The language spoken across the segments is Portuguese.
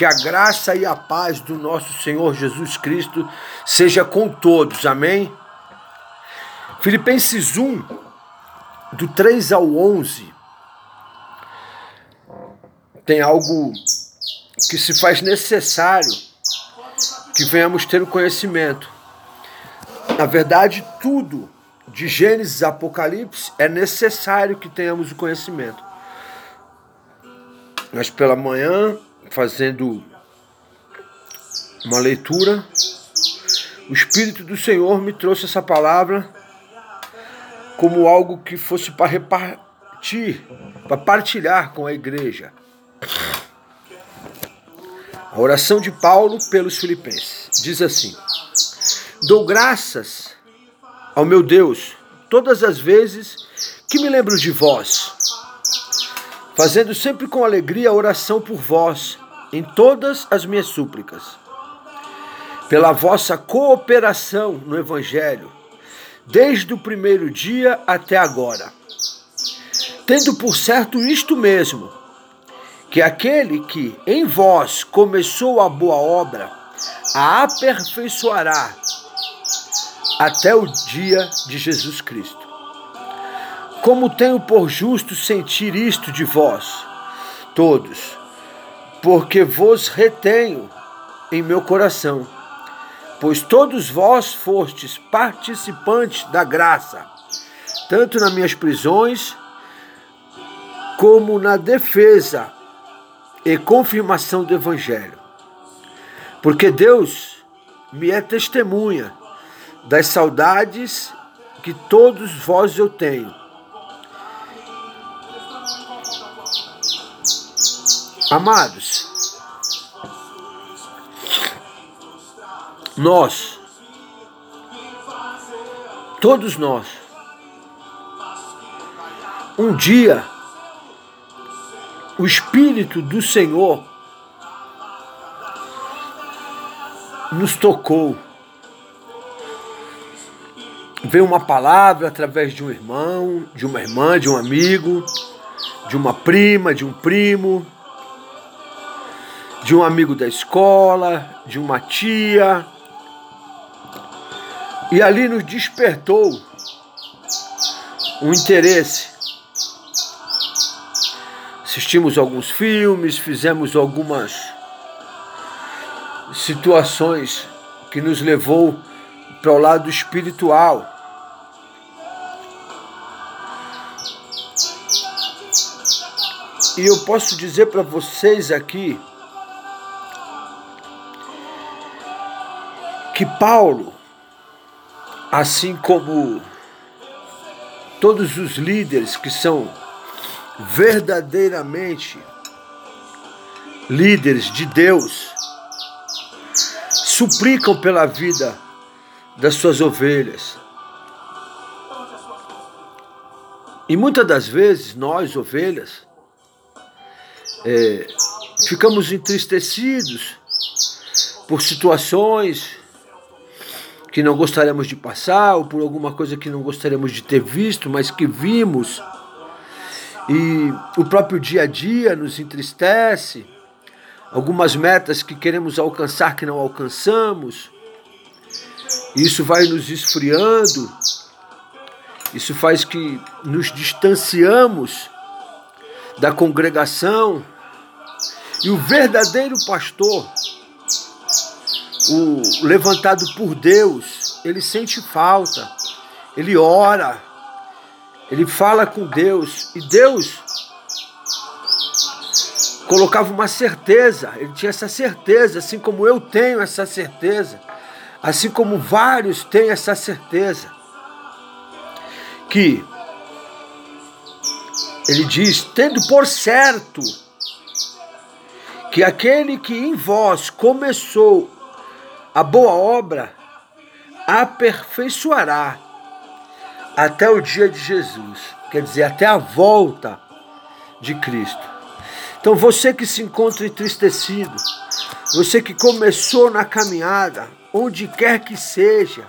Que a graça e a paz do nosso Senhor Jesus Cristo seja com todos. Amém? Filipenses 1, do 3 ao 11, tem algo que se faz necessário que venhamos ter o conhecimento. Na verdade, tudo de Gênesis a Apocalipse é necessário que tenhamos o conhecimento. Mas pela manhã, fazendo uma leitura, o Espírito do Senhor me trouxe essa palavra como algo que fosse para repartir, para partilhar com a igreja. A oração de Paulo pelos Filipenses diz assim: Dou graças ao meu Deus todas as vezes que me lembro de vós, fazendo sempre com alegria a oração por vós em todas as minhas súplicas, pela vossa cooperação no Evangelho, desde o primeiro dia até agora. Tendo por certo isto mesmo, que aquele que em vós começou a boa obra, a aperfeiçoará até o dia de Jesus Cristo. Como tenho por justo sentir isto de vós, todos, porque vos retenho em meu coração, pois todos vós fostes participantes da graça, tanto nas minhas prisões, como na defesa e confirmação do Evangelho. Porque Deus me é testemunha das saudades que todos vós eu tenho. Amados, nós, todos nós, um dia o Espírito do Senhor nos tocou. Veio uma palavra através de um irmão, de uma irmã, de um amigo, de uma prima, de um primo, de um amigo da escola, de uma tia. E ali nos despertou um interesse assistimos alguns filmes, fizemos algumas situações que nos levou para o lado espiritual. E eu posso dizer para vocês aqui que Paulo, assim como todos os líderes que são verdadeiramente líderes de Deus suplicam pela vida das suas ovelhas. E muitas das vezes nós, ovelhas, é, ficamos entristecidos por situações que não gostaríamos de passar, ou por alguma coisa que não gostaríamos de ter visto, mas que vimos e o próprio dia a dia nos entristece, algumas metas que queremos alcançar que não alcançamos. Isso vai nos esfriando, isso faz que nos distanciamos da congregação. E o verdadeiro pastor, o levantado por Deus, ele sente falta, ele ora, ele fala com Deus e Deus colocava uma certeza, ele tinha essa certeza, assim como eu tenho essa certeza, assim como vários têm essa certeza, que ele diz: tendo por certo que aquele que em vós começou a boa obra, aperfeiçoará até o dia de Jesus, quer dizer, até a volta de Cristo. Então você que se encontra entristecido, você que começou na caminhada, onde quer que seja,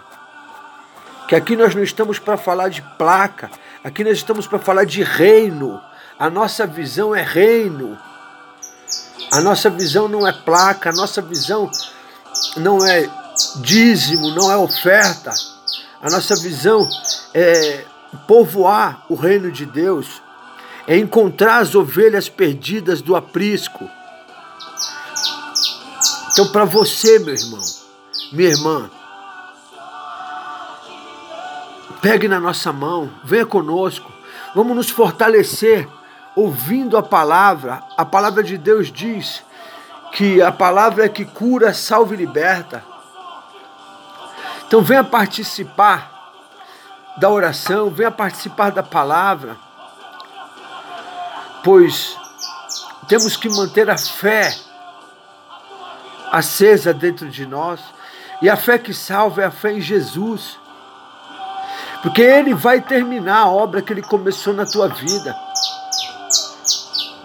que aqui nós não estamos para falar de placa, aqui nós estamos para falar de reino. A nossa visão é reino. A nossa visão não é placa, a nossa visão não é dízimo, não é oferta. A nossa visão é povoar o reino de Deus, é encontrar as ovelhas perdidas do aprisco. Então, para você, meu irmão, minha irmã, pegue na nossa mão, venha conosco, vamos nos fortalecer ouvindo a palavra, a palavra de Deus diz que a palavra é que cura, salva e liberta. Então venha participar da oração, venha participar da palavra, pois temos que manter a fé acesa dentro de nós, e a fé que salva é a fé em Jesus, porque Ele vai terminar a obra que Ele começou na tua vida.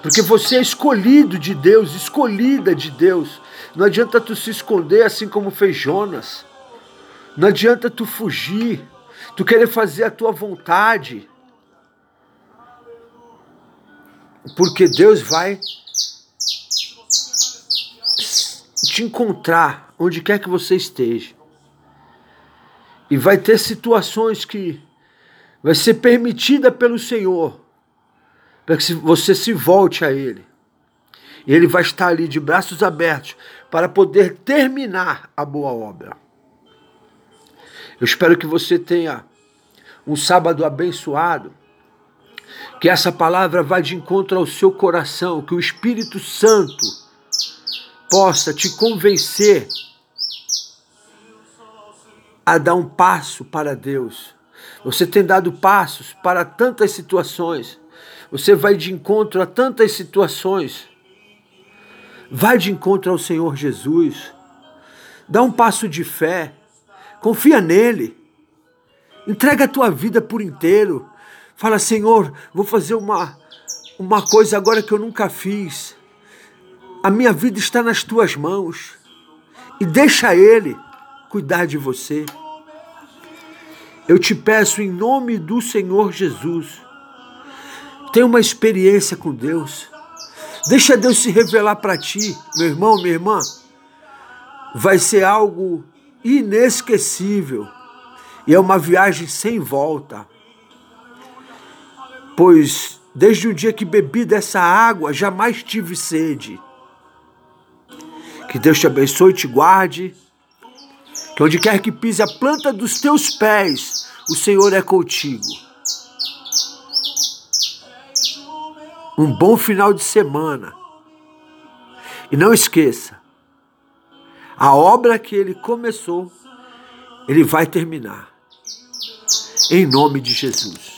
Porque você é escolhido de Deus, escolhida de Deus. Não adianta tu se esconder assim como fez Jonas. Não adianta tu fugir, tu querer fazer a tua vontade. Porque Deus vai te encontrar onde quer que você esteja. E vai ter situações que vai ser permitida pelo Senhor para que você se volte a Ele. E Ele vai estar ali de braços abertos para poder terminar a boa obra. Eu espero que você tenha um sábado abençoado, que essa palavra vá de encontro ao seu coração, que o Espírito Santo possa te convencer a dar um passo para Deus. Você tem dado passos para tantas situações você vai de encontro a tantas situações. Vai de encontro ao Senhor Jesus. Dá um passo de fé. Confia nele. Entrega a tua vida por inteiro. Fala, Senhor, vou fazer uma, uma coisa agora que eu nunca fiz. A minha vida está nas tuas mãos. E deixa Ele cuidar de você. Eu te peço em nome do Senhor Jesus Tenha uma experiência com Deus. Deixa Deus se revelar para ti, meu irmão, minha irmã. Vai ser algo inesquecível. E é uma viagem sem volta. Pois desde o dia que bebi dessa água, jamais tive sede. Que Deus te abençoe e te guarde. Que onde quer que pise a planta dos teus pés, o Senhor é contigo. Um bom final de semana. E não esqueça, a obra que ele começou, ele vai terminar. Em nome de Jesus.